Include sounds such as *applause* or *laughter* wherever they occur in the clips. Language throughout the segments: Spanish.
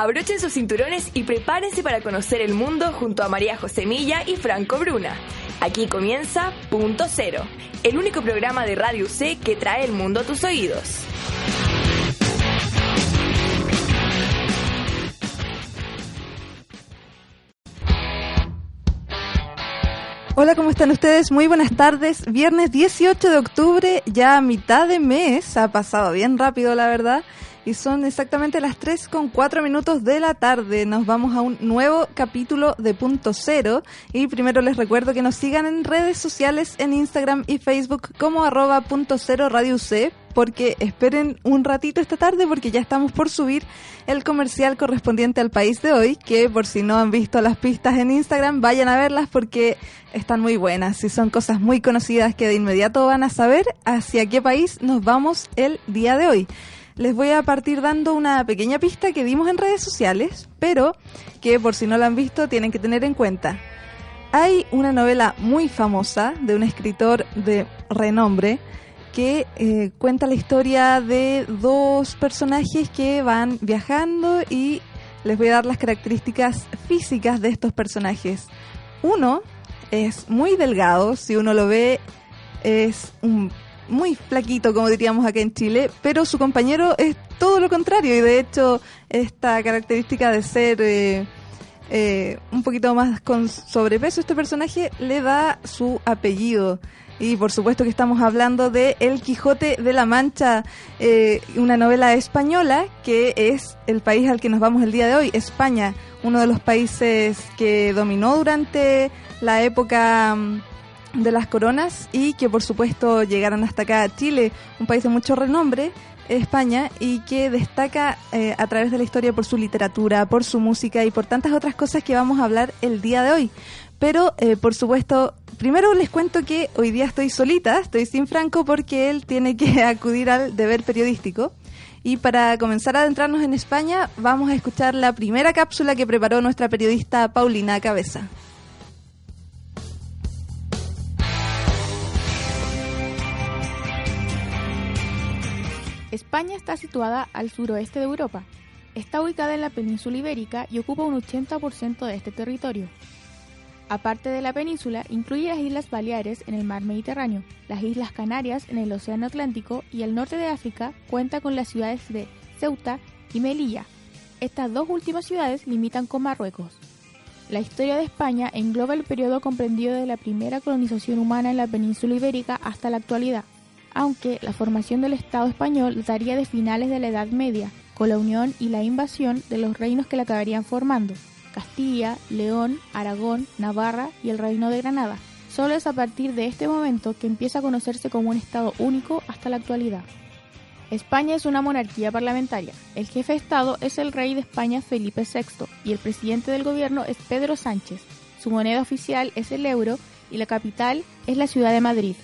Abrochen sus cinturones y prepárense para conocer el mundo junto a María José Milla y Franco Bruna. Aquí comienza Punto Cero, el único programa de Radio C que trae el mundo a tus oídos. Hola, ¿cómo están ustedes? Muy buenas tardes. Viernes 18 de octubre, ya a mitad de mes. Ha pasado bien rápido, la verdad. Y son exactamente las 3 con 4 minutos de la tarde. Nos vamos a un nuevo capítulo de Punto Cero. Y primero les recuerdo que nos sigan en redes sociales, en Instagram y Facebook como arroba punto cero radio C porque esperen un ratito esta tarde porque ya estamos por subir el comercial correspondiente al país de hoy, que por si no han visto las pistas en Instagram, vayan a verlas porque están muy buenas y son cosas muy conocidas que de inmediato van a saber hacia qué país nos vamos el día de hoy. Les voy a partir dando una pequeña pista que dimos en redes sociales, pero que por si no la han visto tienen que tener en cuenta. Hay una novela muy famosa de un escritor de renombre que eh, cuenta la historia de dos personajes que van viajando y les voy a dar las características físicas de estos personajes. Uno es muy delgado, si uno lo ve es un muy flaquito, como diríamos acá en Chile, pero su compañero es todo lo contrario y de hecho esta característica de ser eh, eh, un poquito más con sobrepeso, este personaje le da su apellido. Y por supuesto que estamos hablando de El Quijote de la Mancha, eh, una novela española que es el país al que nos vamos el día de hoy, España, uno de los países que dominó durante la época mm, de las coronas y que por supuesto llegaron hasta acá a Chile, un país de mucho renombre, España, y que destaca eh, a través de la historia por su literatura, por su música y por tantas otras cosas que vamos a hablar el día de hoy. Pero, eh, por supuesto, primero les cuento que hoy día estoy solita, estoy sin Franco porque él tiene que *laughs* acudir al deber periodístico. Y para comenzar a adentrarnos en España, vamos a escuchar la primera cápsula que preparó nuestra periodista Paulina Cabeza. España está situada al suroeste de Europa. Está ubicada en la península ibérica y ocupa un 80% de este territorio. Aparte de la península, incluye las Islas Baleares en el mar Mediterráneo, las Islas Canarias en el Océano Atlántico y el norte de África cuenta con las ciudades de Ceuta y Melilla. Estas dos últimas ciudades limitan con Marruecos. La historia de España engloba el periodo comprendido de la primera colonización humana en la península ibérica hasta la actualidad, aunque la formación del Estado español dataría de finales de la Edad Media, con la unión y la invasión de los reinos que la acabarían formando. Castilla, León, Aragón, Navarra y el Reino de Granada. Solo es a partir de este momento que empieza a conocerse como un Estado único hasta la actualidad. España es una monarquía parlamentaria. El jefe de Estado es el rey de España Felipe VI y el presidente del gobierno es Pedro Sánchez. Su moneda oficial es el euro y la capital es la ciudad de Madrid.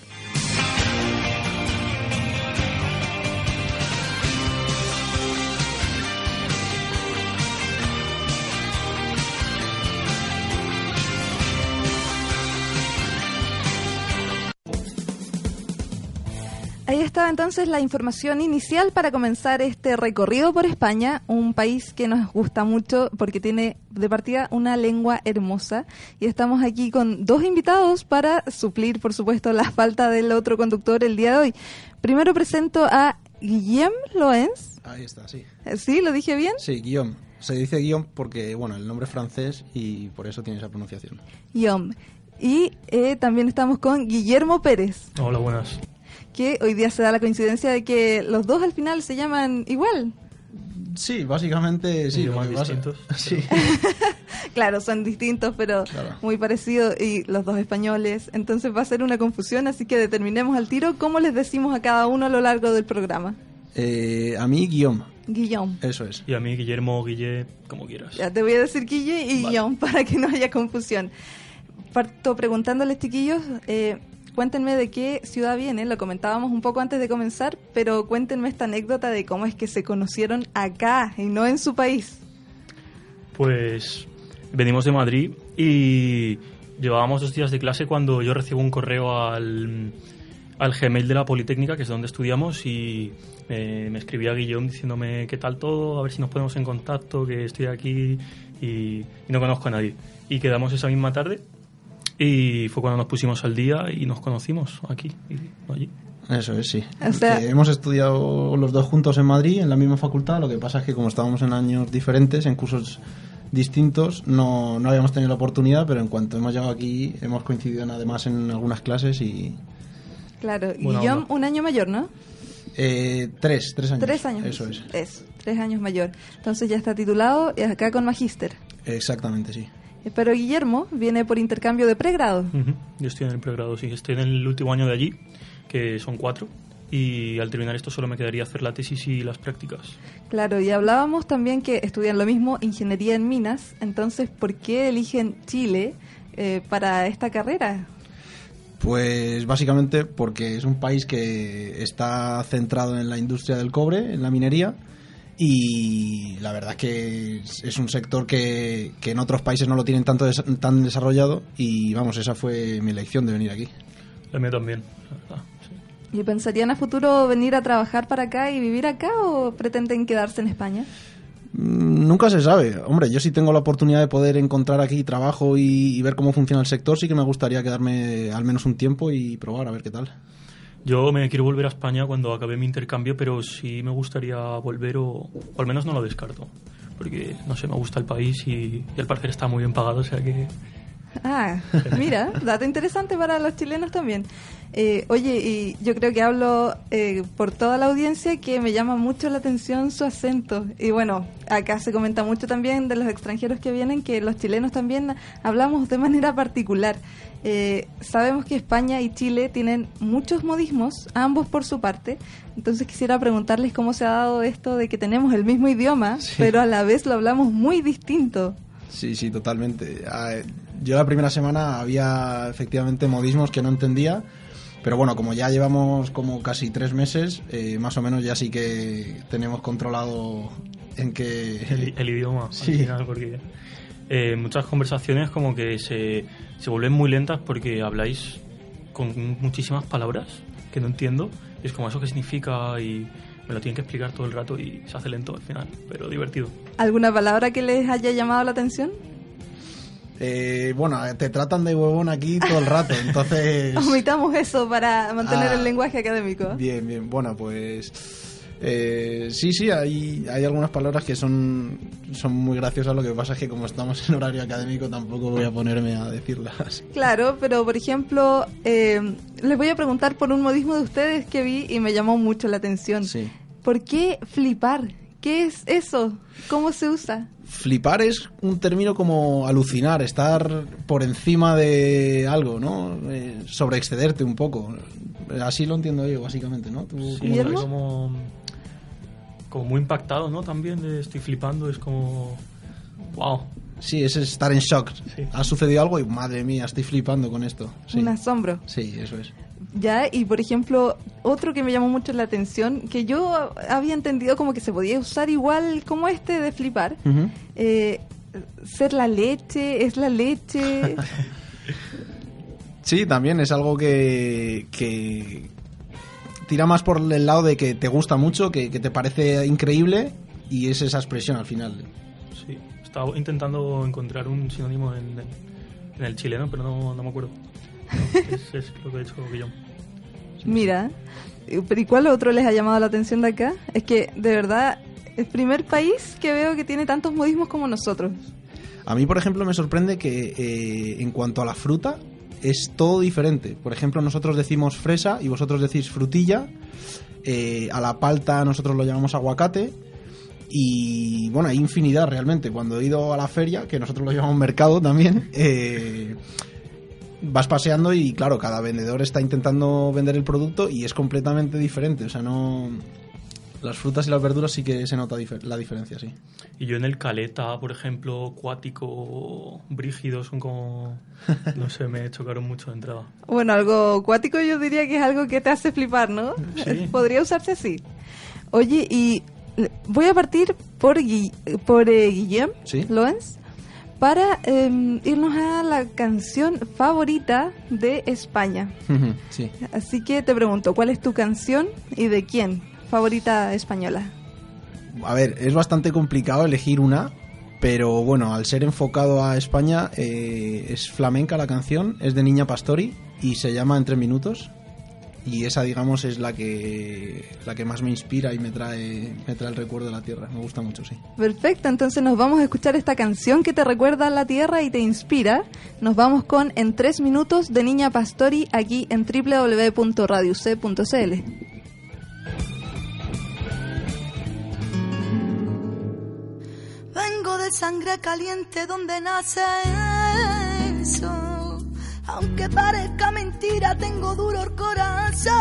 Estaba entonces la información inicial para comenzar este recorrido por España, un país que nos gusta mucho porque tiene de partida una lengua hermosa y estamos aquí con dos invitados para suplir, por supuesto, la falta del otro conductor el día de hoy. Primero presento a Guillaume Loens. Ahí está, sí. ¿Sí? ¿Lo dije bien? Sí, Guillaume. Se dice Guillaume porque, bueno, el nombre es francés y por eso tiene esa pronunciación. Guillaume. Y eh, también estamos con Guillermo Pérez. Hola, buenas que hoy día se da la coincidencia de que los dos al final se llaman igual. Sí, básicamente sí. Más distintos. *laughs* Sí. *laughs* claro, son distintos, pero muy parecidos y los dos españoles. Entonces va a ser una confusión, así que determinemos al tiro cómo les decimos a cada uno a lo largo del programa. Eh, a mí, Guillaume. Guillaume. Eso es. Y a mí, Guillermo, Guille, como quieras. Ya te voy a decir Guille y Guillaume *laughs* para que no haya confusión. Parto preguntándoles, chiquillos, eh, cuéntenme de qué ciudad viene, lo comentábamos un poco antes de comenzar, pero cuéntenme esta anécdota de cómo es que se conocieron acá y no en su país. Pues venimos de Madrid y llevábamos dos días de clase cuando yo recibo un correo al, al Gmail de la Politécnica, que es donde estudiamos, y eh, me escribía Guillón diciéndome qué tal todo, a ver si nos ponemos en contacto, que estoy aquí y, y no conozco a nadie. Y quedamos esa misma tarde y fue cuando nos pusimos al día y nos conocimos aquí y allí. Eso es, sí. O sea- hemos estudiado los dos juntos en Madrid, en la misma facultad. Lo que pasa es que como estábamos en años diferentes, en cursos distintos, no, no habíamos tenido la oportunidad, pero en cuanto hemos llegado aquí, hemos coincidido en- además en algunas clases y... Claro, Buena Guillaume, onda. un año mayor, ¿no? eh, tres, tres años. Tres años. Eso es. Eso, tres años mayor. Entonces ya está titulado y acá con magíster. Exactamente, sí. Eh, Pero Guillermo viene por intercambio de pregrado. Yo estoy en el pregrado, sí, estoy en el último año de allí, que son cuatro, y al terminar esto solo me quedaría hacer la tesis y las prácticas. Claro, y hablábamos también que estudian lo mismo, ingeniería en minas. Entonces, ¿por qué eligen Chile eh, para esta carrera? Pues básicamente porque es un país que está centrado en la industria del cobre, en la minería, y la verdad que es, es un sector que, que en otros países no lo tienen tanto des- tan desarrollado y vamos, esa fue mi elección de venir aquí. La mía también, sí. ¿Y pensarían a futuro venir a trabajar para acá y vivir acá o pretenden quedarse en España? Mm, Nunca se sabe. Hombre, yo sí tengo la oportunidad de poder encontrar aquí trabajo y, y ver cómo funciona el sector, sí que me gustaría quedarme al menos un tiempo y probar a ver qué tal. Yo me quiero volver a España cuando acabe mi intercambio, pero sí me gustaría volver o, o al menos no lo descarto. Porque, no sé, me gusta el país y, y al parecer está muy bien pagado, o sea que... Ah, *laughs* mira, dato interesante para los chilenos también. Eh, oye, y yo creo que hablo eh, por toda la audiencia que me llama mucho la atención su acento. Y bueno, acá se comenta mucho también de los extranjeros que vienen que los chilenos también hablamos de manera particular. Eh, sabemos que España y Chile tienen muchos modismos, ambos por su parte. Entonces quisiera preguntarles cómo se ha dado esto de que tenemos el mismo idioma, pero a la vez lo hablamos muy distinto. Sí, sí, totalmente. Ah, Yo la primera semana había efectivamente modismos que no entendía, pero bueno, como ya llevamos como casi tres meses, eh, más o menos ya sí que tenemos controlado en El, que... el idioma, Sí. al final, porque eh, muchas conversaciones como que se, se vuelven muy lentas porque habláis con muchísimas palabras que no entiendo. Y es como eso que significa y me lo tienen que explicar todo el rato y se hace lento al final, pero divertido. ¿Alguna palabra que les haya llamado la atención? Eh, bueno, te tratan de huevón aquí todo el rato, *laughs* entonces... Omitamos eso para mantener Ah, el lenguaje académico. Bien, bien. Bueno, pues... eh, sí, sí, hay, hay algunas palabras que son, son muy graciosas. Lo que pasa es que como estamos en horario académico tampoco voy a ponerme a decirlas. Claro, pero por ejemplo, eh, les voy a preguntar por un modismo de ustedes que vi y me llamó mucho la atención. Sí. ¿Por qué flipar? ¿Qué es eso? ¿Cómo se usa? Flipar es un término como alucinar, estar por encima de algo, ¿no? Eh, sobreexcederte un poco. Así lo entiendo yo, básicamente, ¿no? ¿Tú Sí, como, como muy impactado, ¿no? También de estoy flipando, es como... ¡Wow! Sí, es estar en shock. Sí. Ha sucedido algo y madre mía, estoy flipando con esto. Sí, Un asombro. sí eso es. Ya, y por ejemplo, otro que me llamó mucho la atención, que yo había entendido como que se podía usar igual como este de flipar. Eh, ser la leche, es la leche. *laughs* Sí, también es algo que, que tira más por el lado de que te gusta mucho, que, que te parece increíble y es esa expresión al final. Sí, estaba intentando encontrar un sinónimo en, en el chileno, pero no, no me acuerdo. No, *laughs* es, es lo que ha hecho Guillaume. Mira, ¿y cuál otro les ha llamado la atención de acá? Es que, de verdad, el primer país que veo que tiene tantos modismos como nosotros. A mí, por ejemplo, me sorprende que eh, en cuanto a la fruta es todo diferente. Por ejemplo, nosotros decimos fresa y vosotros decís frutilla. Eh, a la palta nosotros lo llamamos aguacate. Y bueno, hay infinidad realmente. Cuando he ido a la feria, que nosotros lo llamamos mercado también, *laughs* eh, vas paseando y claro, cada vendedor está intentando vender el producto y es completamente diferente. O sea, no... Las frutas y las verduras sí que se nota difer- la diferencia, sí. Y yo en el caleta, por ejemplo, cuático, brígido, son como... No sé, me chocaron mucho de entrada. Bueno, algo acuático yo diría que es algo que te hace flipar, ¿no? Sí. *laughs* Podría usarse así. Oye, y voy a partir por, Gui- por eh, Guillem Sí. Loens, para em, irnos a la canción favorita de España. sí. Así que te pregunto, ¿cuál es tu canción y de quién favorita española? A ver, es bastante complicado elegir una, pero bueno, al ser enfocado a España, eh, es flamenca la canción, es de Niña Pastori y se llama En tres minutos. Y esa, digamos, es la que, la que más me inspira y me trae, me trae el recuerdo de la tierra. Me gusta mucho, sí. Perfecto, entonces nos vamos a escuchar esta canción que te recuerda a la tierra y te inspira. Nos vamos con En tres minutos de Niña Pastori aquí en www.radioc.cl. Vengo de sangre caliente donde nace eso aunque parezca mentira, tengo duro el corazón.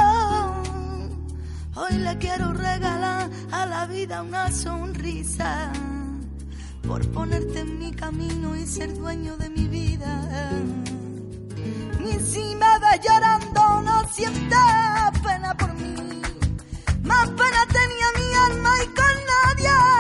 Hoy le quiero regalar a la vida una sonrisa por ponerte en mi camino y ser dueño de mi vida. Y si me ves llorando, no sientes pena por mí. Más pena tenía mi alma y con nadie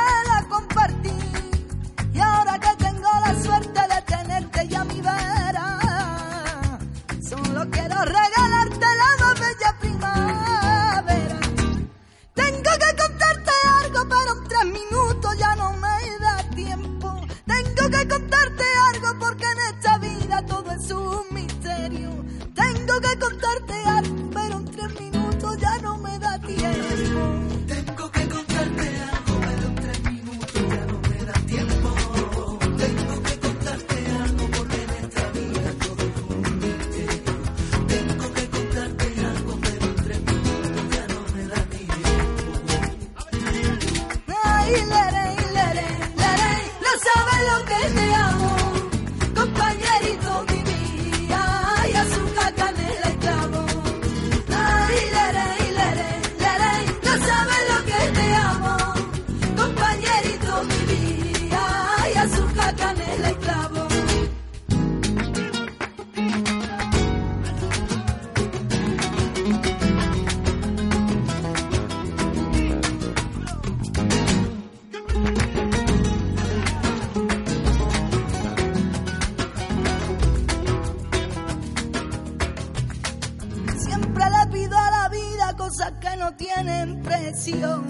cosas que no tienen precio.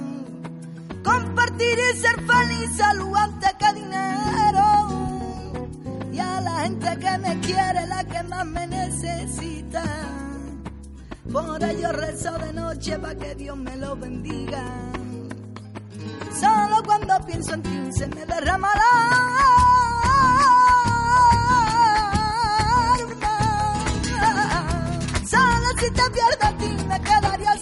Compartir y ser feliz salud antes que dinero. Y a la gente que me quiere, la que más me necesita. Por ello rezo de noche para que Dios me lo bendiga. Solo cuando pienso en ti se me derrama la alma. Solo si te pierdo a ti me quedaría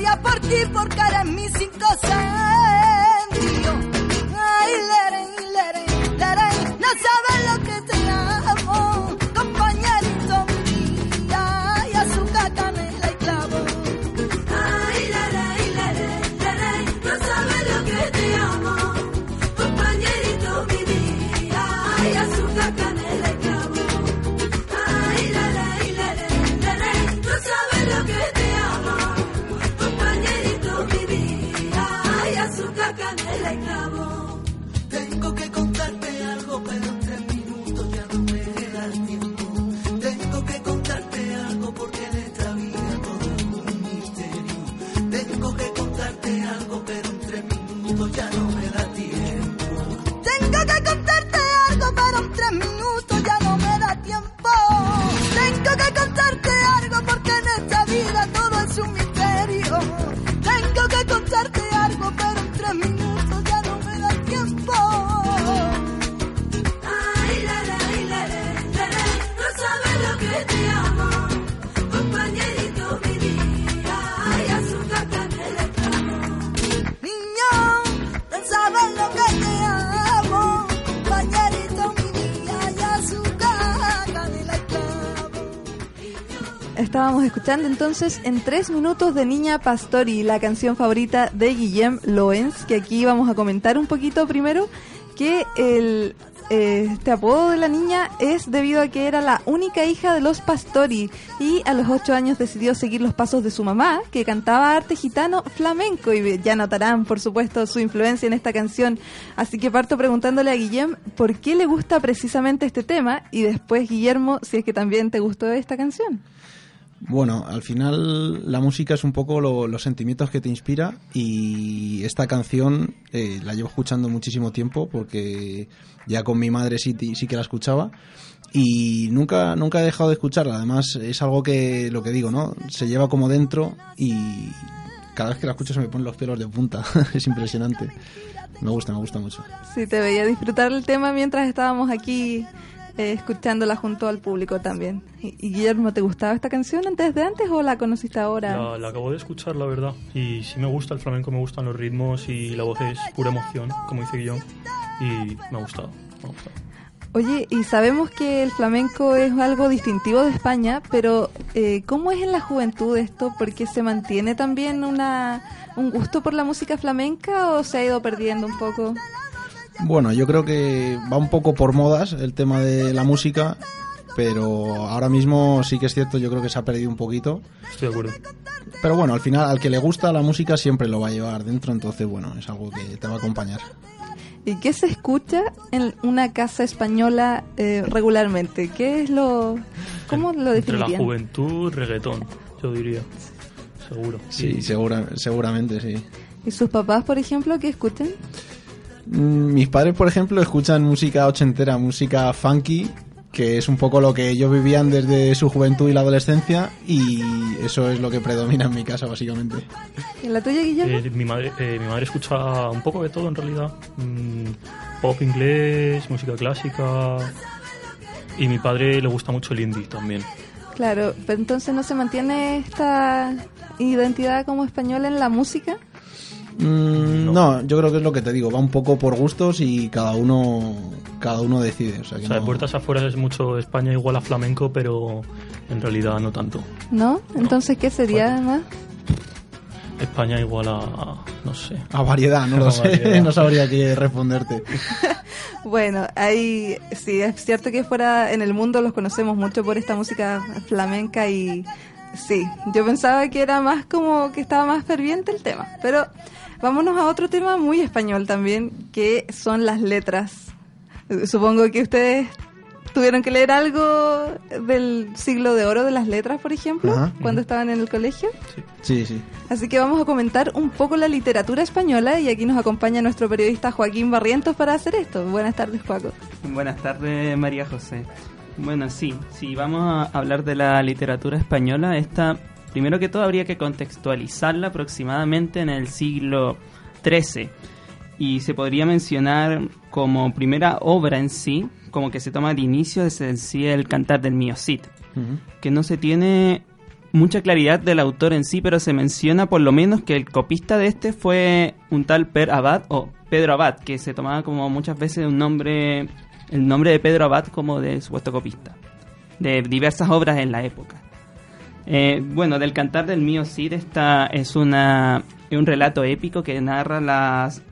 Solo lucharía por ti porque eres mi cinco sentidos. Estábamos escuchando entonces en tres minutos de Niña Pastori, la canción favorita de Guillem Loens, que aquí vamos a comentar un poquito primero que el eh, este apodo de la niña es debido a que era la única hija de los Pastori y a los ocho años decidió seguir los pasos de su mamá, que cantaba arte gitano flamenco y ya notarán, por supuesto, su influencia en esta canción. Así que parto preguntándole a Guillem por qué le gusta precisamente este tema y después, Guillermo, si es que también te gustó esta canción. Bueno, al final la música es un poco los sentimientos que te inspira y esta canción eh, la llevo escuchando muchísimo tiempo porque ya con mi madre sí, sí que la escuchaba y nunca nunca he dejado de escucharla. Además es algo que lo que digo, ¿no? Se lleva como dentro y cada vez que la escucho se me ponen los pelos de punta. *laughs* es impresionante. Me gusta, me gusta mucho. Sí, te veía disfrutar el tema mientras estábamos aquí eh, escuchándola junto al público también. Y, Guillermo, ¿te gustaba esta canción antes de antes o la conociste ahora? La, acabo de escuchar, la verdad. Y sí me gusta el flamenco, me gustan los ritmos y la voz es pura emoción, como dice Guillón. Y me ha gustado, me ha gustado. Oye, y sabemos que el flamenco es algo distintivo de España, pero eh, ¿cómo es en la juventud esto? ¿Porque se mantiene también una, un gusto por la música flamenca o se ha ido perdiendo un poco? Bueno, yo creo que va un poco por modas el tema de la música, pero ahora mismo sí que es cierto, yo creo que se ha perdido un poquito. Estoy de acuerdo. Pero bueno, al final, al que le gusta la música siempre lo va a llevar dentro, entonces bueno, es algo que te va a acompañar. ¿Y qué se escucha en una casa española eh, regularmente? ¿Qué es lo... ¿Cómo lo definirían? Entre la juventud, reggaetón, yo diría. Seguro. Sí, segura, seguramente, sí. ¿Y sus papás, por ejemplo, qué escuchan? Mm, mis padres, por ejemplo, escuchan música ochentera, música funky, que es un poco lo que ellos vivían desde su juventud y la adolescencia, y eso es lo que predomina en mi casa, básicamente. ¿Y en la tuya, Guillermo? Eh, mi, madre, eh, mi madre escucha un poco de todo, en realidad. Mm, pop inglés, música clásica, y mi padre le gusta mucho el indie también. Claro, pero entonces no se mantiene esta identidad como española en la música. Mm, no. yo creo que es lo que te digo, va un poco por gustos y cada uno cada uno decide. O sea, de puertas afuera es mucho España igual a flamenco, pero en realidad no tanto. ¿No? Entonces, ¿qué sería además? España igual a, no sé. A variedad, no lo *laughs* sé, no sabría qué responderte. *laughs* bueno, ahí sí, es cierto que fuera en el mundo los conocemos mucho por esta música flamenca y sí, yo pensaba que era más como que estaba más ferviente el tema, pero Vámonos a otro tema muy español también, que son las letras. Supongo que ustedes tuvieron que leer algo del siglo de oro de las letras, por ejemplo, cuando estaban en el colegio. Sí. sí, Así que vamos a comentar un poco la literatura española y aquí nos acompaña nuestro periodista Joaquín Barrientos para hacer esto. Buenas tardes, Joaquín. Buenas tardes, María José. Bueno, sí, sí, vamos a hablar de la literatura española. Esta Primero que todo habría que contextualizarla aproximadamente en el siglo XIII y se podría mencionar como primera obra en sí, como que se toma de inicio desde sí el cantar del Mío Cid, que no se tiene mucha claridad del autor en sí, pero se menciona por lo menos que el copista de este fue un tal Per Abad o Pedro Abad, que se tomaba como muchas veces un nombre, el nombre de Pedro Abad como de supuesto copista, de diversas obras en la época. Eh, bueno, del cantar del mío Cid esta es una, un relato épico que narra las,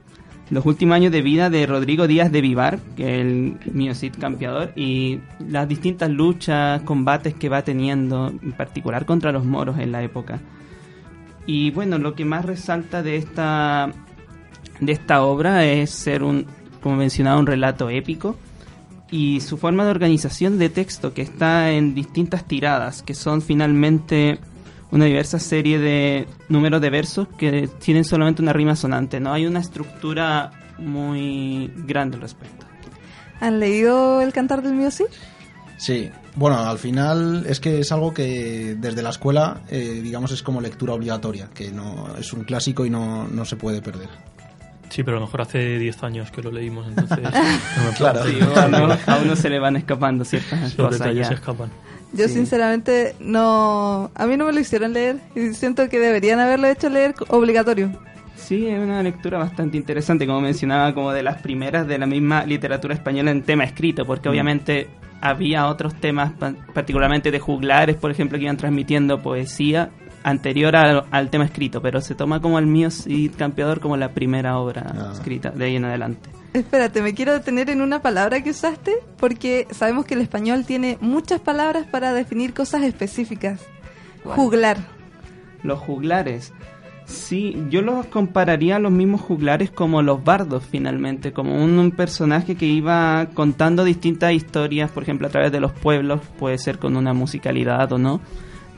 los últimos años de vida de Rodrigo Díaz de Vivar, que es el mío Cid campeador, y las distintas luchas, combates que va teniendo, en particular contra los moros en la época. Y bueno, lo que más resalta de esta, de esta obra es ser un, como mencionaba, un relato épico y su forma de organización de texto que está en distintas tiradas, que son finalmente una diversa serie de números de versos que tienen solamente una rima sonante, no hay una estructura muy grande al respecto. ¿Han leído El Cantar del Mío Sí, bueno, al final es que es algo que desde la escuela, eh, digamos, es como lectura obligatoria, que no es un clásico y no, no se puede perder. Sí, pero a lo mejor hace 10 años que lo leímos, entonces... *laughs* claro, a, uno, se le van escapando ciertas cosas ya. se escapan. Yo sinceramente no... A mí no me lo hicieron leer y siento que deberían haberlo hecho leer obligatorio. Sí, es una lectura bastante interesante, como mencionaba, como de las primeras de la misma literatura española en tema escrito, porque mm. obviamente había otros temas, particularmente de juglares, por ejemplo, que iban transmitiendo poesía anterior al, tema escrito, pero se toma como el mío Cid Campeador como la primera obra ah. escrita de ahí en adelante. Espérate, me quiero detener en una palabra que usaste porque sabemos que el español tiene muchas palabras para definir cosas específicas. Juglar. Los juglares. Sí, yo los compararía a los mismos juglares como los bardos finalmente, como un, un, personaje que iba contando distintas historias, por ejemplo a través de los pueblos, puede ser con una musicalidad o no,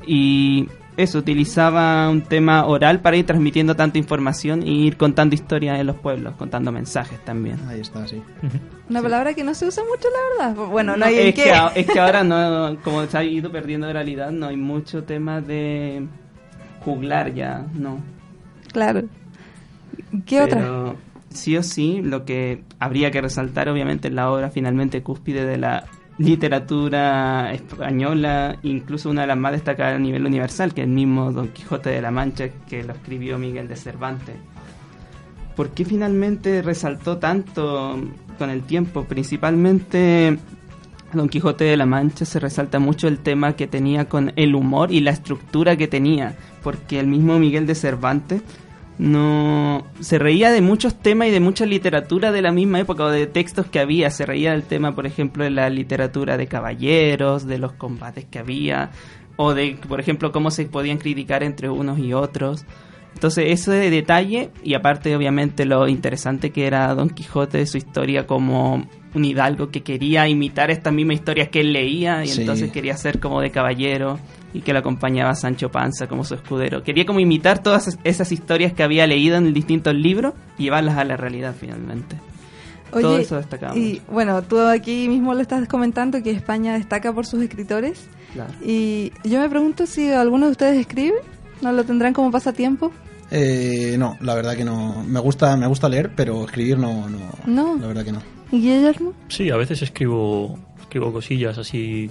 y eso, utilizaba un tema oral para ir transmitiendo tanta información y ir contando historias en los pueblos, contando mensajes también. Ahí está, sí. Una palabra que no se usa mucho, la verdad. Bueno, no, No, hay es, en que, qué. es que *laughs* ahora no, como se ha ido perdiendo de realidad, no hay mucho tema de juglar ya, no. Claro. ¿Qué otra? Sí o sí, lo que habría que resaltar obviamente es la obra finalmente cúspide de la literatura española, incluso una de las más destacadas a nivel universal, que es el mismo Don Quijote de la Mancha que lo escribió Miguel de Cervantes. ¿Por qué finalmente resaltó tanto con el tiempo? Principalmente Don Quijote de la Mancha se resalta mucho el tema que tenía con el humor y la estructura que tenía, porque el mismo Miguel de Cervantes no se reía de muchos temas y de mucha literatura de la misma época o de textos que había, se reía del tema, por ejemplo, de la literatura de caballeros, de los combates que había o de, por ejemplo, cómo se podían criticar entre unos y otros. Entonces, ese detalle, y aparte, obviamente, lo interesante que era Don Quijote, su historia como un hidalgo que quería imitar estas mismas historias que él leía, y Sí. entonces quería ser como de caballero, y que lo acompañaba Sancho Panza como su escudero. Quería como imitar todas es- esas historias que había leído en distintos libros y llevarlas a la realidad finalmente. Todo eso destacaba y bueno, tú aquí mismo lo estás comentando que España destaca por sus escritores. Claro. Y yo me pregunto si alguno de ustedes escribe, ¿no lo tendrán como pasatiempo? Eh, no, la verdad que no. Me gusta, me gusta leer, pero escribir no, no. No. La verdad que no. ¿Y Guillermo? Sí, a veces escribo, escribo cosillas así,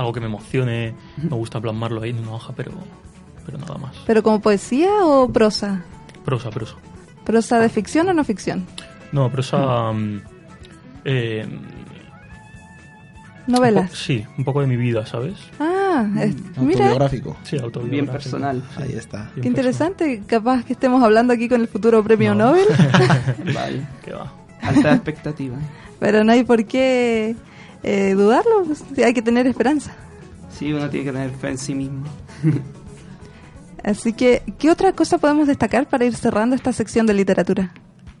algo que me emocione, me gusta plasmarlo ahí en una hoja, pero, pero nada más. ¿Pero como poesía o prosa? Prosa, prosa. ¿Prosa de ficción o no ficción? No, prosa... mm, eh, un ¿Novelas? sí, un poco de mi vida, ¿sabes? Ah, es- mira, Autobiográfico. Sí, autobiográfico. Bien personal. Ahí está. Bien qué interesante. Capaz que estemos hablando aquí con el futuro premio No. Nobel, *laughs* Vale. Que va. Alta expectativa. pero no hay por qué eh, dudarlo. hay que tener esperanza. Sí, uno tiene que tener fe en sí mismo. *laughs* Así que, ¿qué otra cosa podemos destacar para ir cerrando esta sección de literatura?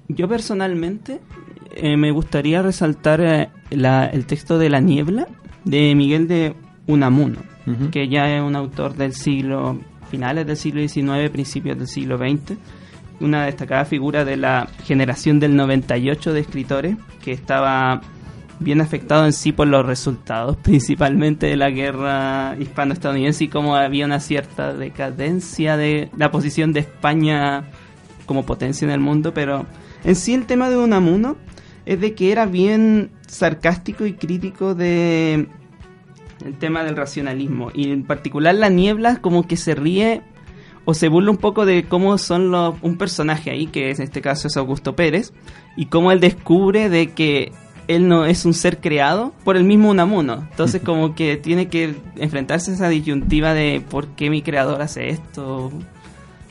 Yo personalmente eh, me gustaría resaltar eh, la- el texto de La Niebla de Miguel de Unamuno, que ya es un autor del siglo, finales del siglo XIX, principios del siglo XX, una destacada figura de la generación del 98 de escritores que estaba bien afectado en sí por los resultados, *laughs* principalmente de la guerra hispano-estadounidense y cómo había una cierta decadencia de la posición de España como potencia en el mundo, pero en sí el tema de Unamuno es de que era bien sarcástico y crítico de el tema del racionalismo y en particular la niebla como que se ríe o se burla un poco de cómo son los un personaje ahí que en este caso es Augusto Pérez y cómo él descubre de que él no es un ser creado por el mismo Unamuno. Entonces como que tiene que enfrentarse a esa disyuntiva de por qué mi creador hace esto,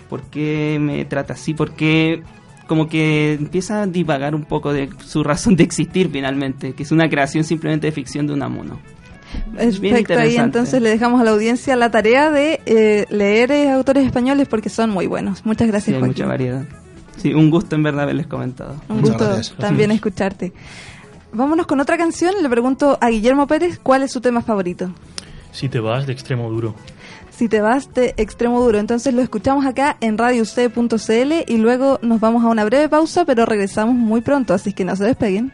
por qué me trata así, por qué como que empieza a divagar un poco de su razón de existir finalmente, que es una creación simplemente de ficción de Unamuno. Perfecto, ahí entonces le dejamos a la audiencia la tarea de eh, leer eh, autores españoles porque son muy buenos. Muchas Sí, gracias, hay Joaquín. mucha variedad. Sí, un gusto en verdad haberles comentado. Un Muchas gusto gracias. también escucharte. Vámonos con otra canción. Le pregunto a Guillermo Pérez cuál es su tema favorito. Si te vas de extremo duro. Si te vas de extremo duro, entonces lo escuchamos acá en radioc.cl y luego nos vamos a una breve pausa, pero regresamos muy pronto, así que no se despeguen.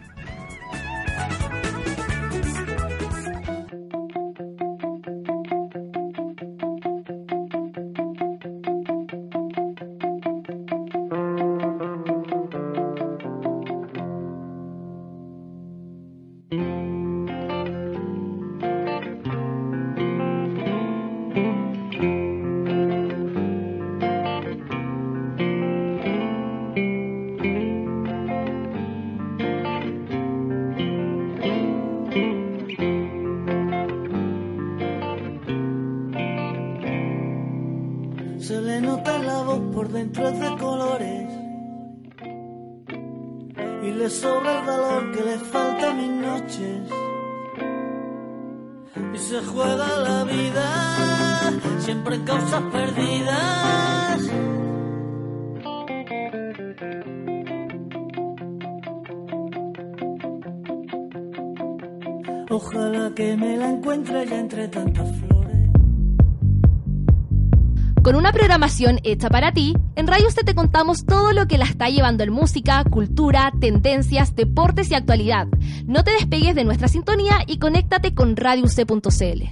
Se juega la vida siempre en causas perdidas. Ojalá que me la encuentre ya entre tantas flores. Con una programación hecha para ti, en Radio C te contamos todo lo que la está llevando en música, cultura, tendencias, deportes y actualidad. No te despegues de nuestra sintonía y conéctate con RadioC.cl.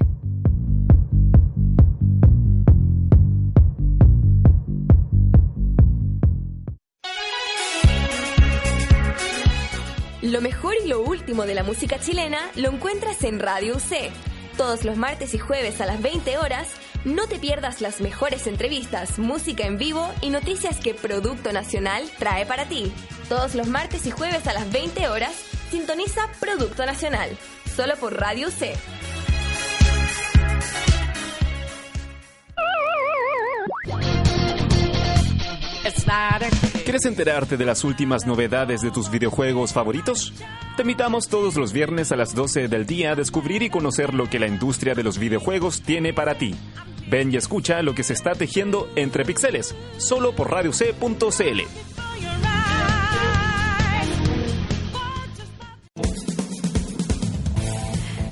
Lo mejor y lo último de la música chilena lo encuentras en Radio UC. Todos los martes y jueves a las 20 horas, no te pierdas las mejores entrevistas, música en vivo y noticias que Producto Nacional trae para ti. Todos los martes y jueves a las 20 horas, sintoniza Producto Nacional, solo por Radio UC. ¿Quieres enterarte de las últimas novedades de tus videojuegos favoritos? Te invitamos todos los viernes a las 12 del día a descubrir y conocer lo que la industria de los videojuegos tiene para ti. Ven y escucha lo que se está tejiendo entre pixeles, solo por radioc.cl.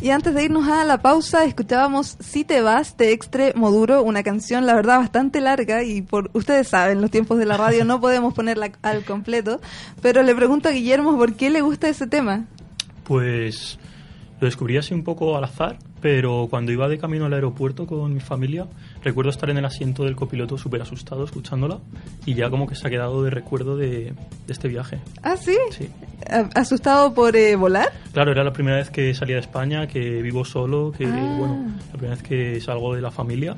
Y antes de irnos a la pausa, escuchábamos Si te vas de Extre Moduro, una canción, la verdad, bastante larga y por ustedes saben, los tiempos de la radio no podemos ponerla al completo, pero le pregunto a Guillermo por qué le gusta ese tema. Pues lo descubrí así un poco al azar, pero cuando iba de camino al aeropuerto con mi familia, recuerdo estar en el asiento del copiloto súper asustado escuchándola y ya como que se ha quedado de recuerdo de, de este viaje. ¿Ah, sí? Sí. ¿A- ¿Asustado por eh, volar? Claro, era la primera vez que salía de España, que vivo solo, que Ah. bueno, la primera vez que salgo de la familia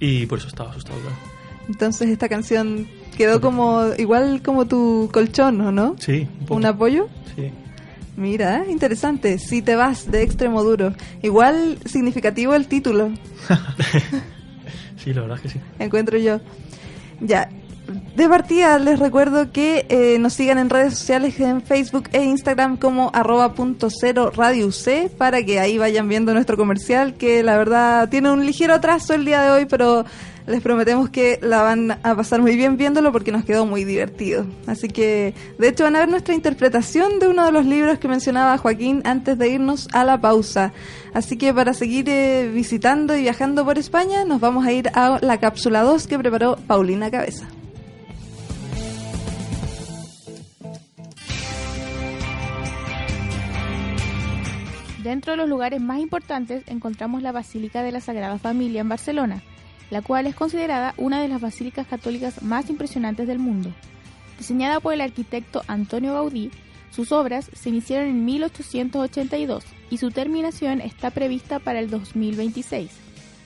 y por eso estaba asustado, claro. Entonces esta canción quedó como igual como tu colchón, ¿o no? Sí, un poco. ¿Un apoyo? Sí. Mira, interesante. Si te vas de extremo duro. Igual significativo el título, *laughs* Sí, la verdad es que sí. encuentro yo. Ya. De partida les recuerdo que eh, nos sigan en redes sociales en Facebook e Instagram como arroba punto cero radio UC para que ahí vayan viendo nuestro comercial que la verdad tiene un ligero atraso el día de hoy pero les prometemos que la van a pasar muy bien viéndolo porque nos quedó muy divertido. Así que de hecho van a ver nuestra interpretación de uno de los libros que mencionaba Joaquín antes de irnos a la pausa. Así que para seguir eh, visitando y viajando por España nos vamos a ir a la cápsula 2 que preparó Paulina Cabeza. Dentro de los lugares más importantes encontramos la Basílica de la Sagrada Familia en Barcelona, la cual es considerada una de las basílicas católicas más impresionantes del mundo. Diseñada por el arquitecto Antonio Gaudí, sus obras se iniciaron en 1882 y su terminación está prevista para el 2026.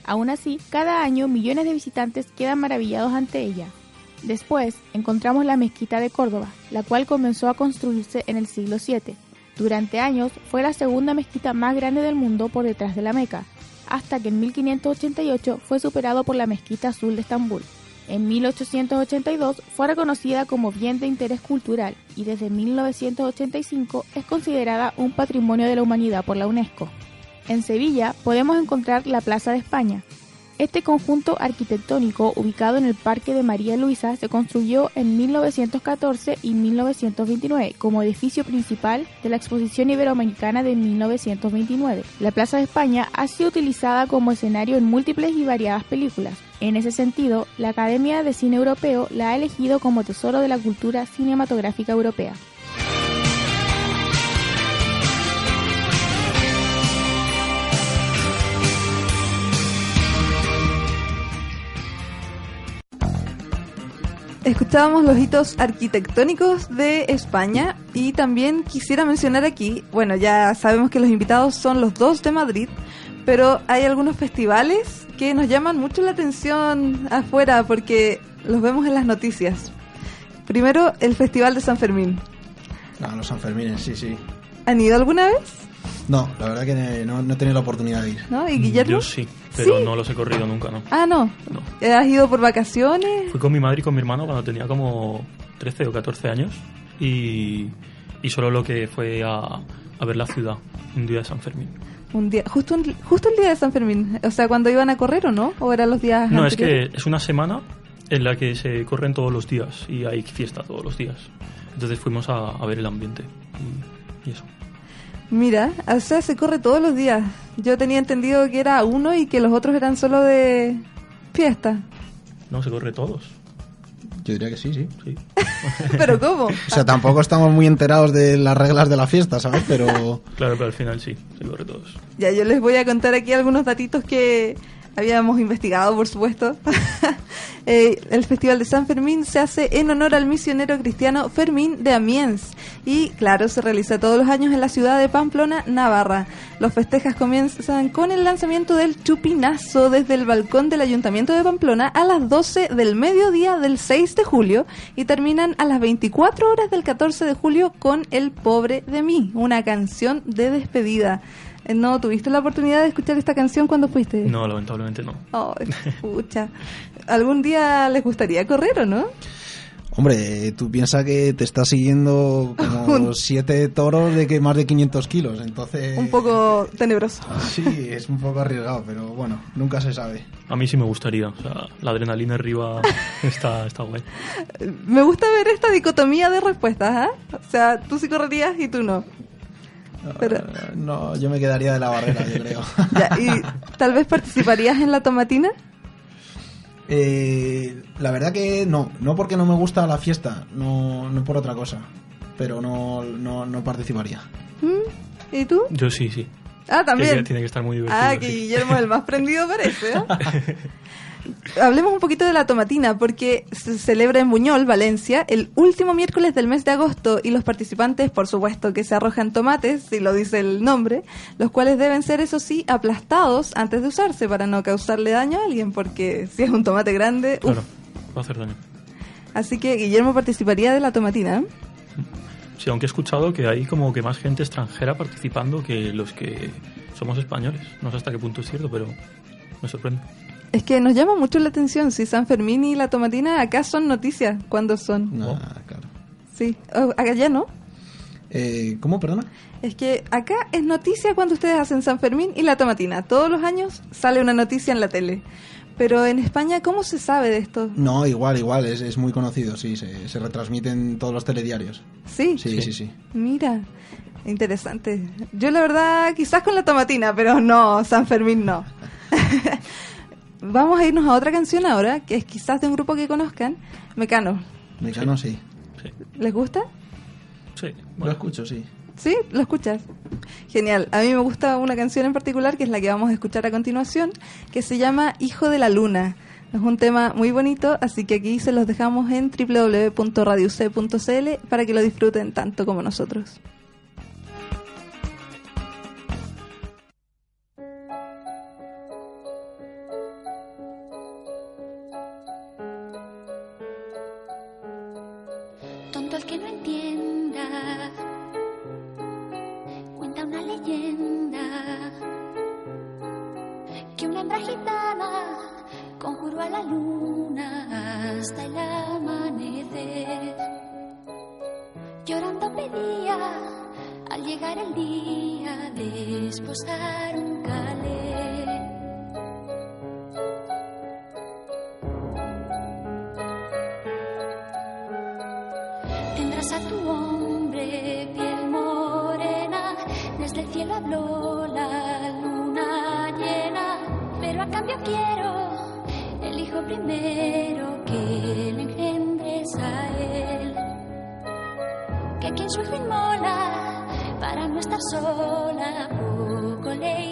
Aún así, cada año millones de visitantes quedan maravillados ante ella. Después encontramos la Mezquita de Córdoba, la cual comenzó a construirse en el siglo VII. Durante años fue la segunda mezquita más grande del mundo por detrás de la Meca, hasta que en 1588 fue superado por la Mezquita Azul de Estambul. En 1882 fue reconocida como bien de interés cultural y desde 1985 es considerada un patrimonio de la humanidad por la UNESCO. En Sevilla podemos encontrar la Plaza de España. Este conjunto arquitectónico ubicado en el Parque de María Luisa se construyó en 1914 y 1929 como edificio principal de la Exposición Iberoamericana de 1929. La Plaza de España ha sido utilizada como escenario en múltiples y variadas películas. En ese sentido, la Academia de Cine Europeo la ha elegido como tesoro de la cultura cinematográfica europea. Escuchábamos los hitos arquitectónicos de España y también quisiera mencionar aquí, bueno, ya sabemos que los invitados son los dos de Madrid, pero hay algunos festivales que nos llaman mucho la atención afuera porque los vemos en las noticias. Primero, el Festival de San Fermín. No, los Sanfermines, sí, sí. ¿Han ido alguna vez? No, la verdad que no, no he tenido la oportunidad de ir. ¿No? ¿Y Guillermo? Yo sí, pero ¿Sí? no los he corrido nunca, ¿no? Ah, no. No. ¿Has ido por vacaciones? Fui con mi madre y con mi hermano cuando tenía como 13 o 14 años y, y solo lo que fue a, a ver la ciudad un día de San Fermín. Un día, justo, un- justo el día de San Fermín. O sea, cuando iban a correr o no? ¿O eran los días No, es anteriores? que es una semana en la que se corren todos los días y hay fiesta todos los días. Entonces fuimos a, a ver el ambiente y, y eso. Mira, o sea, se corre todos los días. Yo tenía entendido que era uno y que los otros eran solo de fiesta. No, se corre todos. Yo diría que sí, sí. Sí. *laughs* ¿Pero cómo? O sea, tampoco estamos muy enterados de las reglas de la fiesta, ¿sabes? Pero *laughs* Claro, pero al final sí, se corre todos. Ya, yo les voy a contar aquí algunos datitos que habíamos investigado, por supuesto. *laughs* Eh, el Festival de San Fermín se hace en honor al misionero cristiano Fermín de Amiens y, claro, se realiza todos los años en la ciudad de Pamplona, Navarra. Los festejas comienzan con el lanzamiento del chupinazo desde el balcón del Ayuntamiento de Pamplona a las 12 del mediodía del 6 de julio y terminan a las 24 horas del 14 de julio con El Pobre de mí, una canción de despedida. Eh, ¿No tuviste la oportunidad de escuchar esta canción cuando fuiste? No, lamentablemente no. Ay, pucha. ¿Algún día les gustaría correr o no? Hombre, tú piensas que te está siguiendo como *laughs* Un- siete toros de que más de 500 kilos, entonces... Un poco tenebroso. Sí, es un poco arriesgado, pero bueno, nunca se sabe. A mí sí me gustaría. O sea, la adrenalina arriba *laughs* está, está guay. Me gusta ver esta dicotomía de respuestas, ¿ah? O sea, tú sí correrías y tú no. Pero, Eh, No, yo me quedaría de la barrera, yo creo. *laughs* ya, ¿Y tal vez participarías en la tomatina? Eh, la verdad que no, no porque no me gusta la fiesta, no, no por otra cosa, pero no, no, no participaría. ¿Mm? ¿Y tú? Yo sí, sí. Ah, también. Tiene que- tiene que estar muy divertido. Ah, que sí. Guillermo es el más prendido parece, ¿eh? *laughs* Hablemos un poquito de la tomatina, porque se celebra en Buñol, Valencia, el último miércoles del mes de agosto y los participantes, por supuesto, que se arrojan tomates, si lo dice el nombre, los cuales deben ser, eso sí, aplastados antes de usarse para no causarle daño a alguien, porque si es un tomate grande, uf. Claro, va a hacer daño. Así que Guillermo participaría de la tomatina. Sí, aunque he escuchado que hay como que más gente extranjera participando que los que somos españoles. No sé hasta qué punto es cierto, pero me sorprende. Es que nos llama mucho la atención si San Fermín y la tomatina acá son noticias. ¿Cuándo son? Ah, claro. Sí, Oh, acá ya no. Eh, ¿Cómo, perdona? Es que acá es noticia cuando ustedes hacen San Fermín y la tomatina. Todos los años sale una noticia en la tele. Pero en España, ¿cómo se sabe de esto? No, igual, igual, es, es muy conocido, sí, se, se retransmite en todos los telediarios. Sí. Sí, sí, sí. Mira, interesante. Yo la verdad, quizás con la tomatina, pero no, San Fermín no. *laughs* Vamos a irnos a otra canción ahora, que es quizás de un grupo que conozcan, Mecano. Mecano, sí. ¿Les gusta? Sí, Lo escucho, sí. ¿Sí? ¿Lo escuchas? Genial. A mí me gusta una canción en particular, que es la que vamos a escuchar a continuación, que se llama Hijo de la Luna. Es un tema muy bonito, así que aquí se los dejamos en www.radioc.cl para que lo disfruten tanto como nosotros. A tu hombre piel morena, desde el cielo habló la luna llena, pero a cambio quiero el hijo primero que le engendres a él. Que quien su hijo inmola para no estar sola, poco le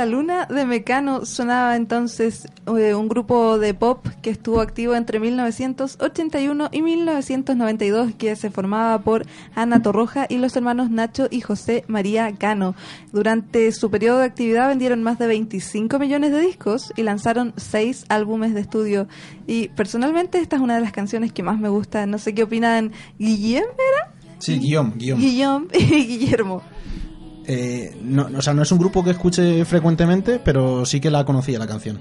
la Luna de Mecano sonaba entonces eh, un grupo de pop que estuvo activo entre 1981 y 1992 que se formaba por Ana Torroja y los hermanos Nacho y José María Cano. Durante su periodo de actividad vendieron más de 25 millones de discos y lanzaron seis álbumes de estudio. Y personalmente esta es una de las canciones que más me gusta. No sé qué opinan Guillem, ¿era? Sí, Guillaume, Guillaume. Guillaume *laughs* y Guillermo. Eh, no, o sea, no es un grupo que escuche frecuentemente, pero sí que la conocía la canción.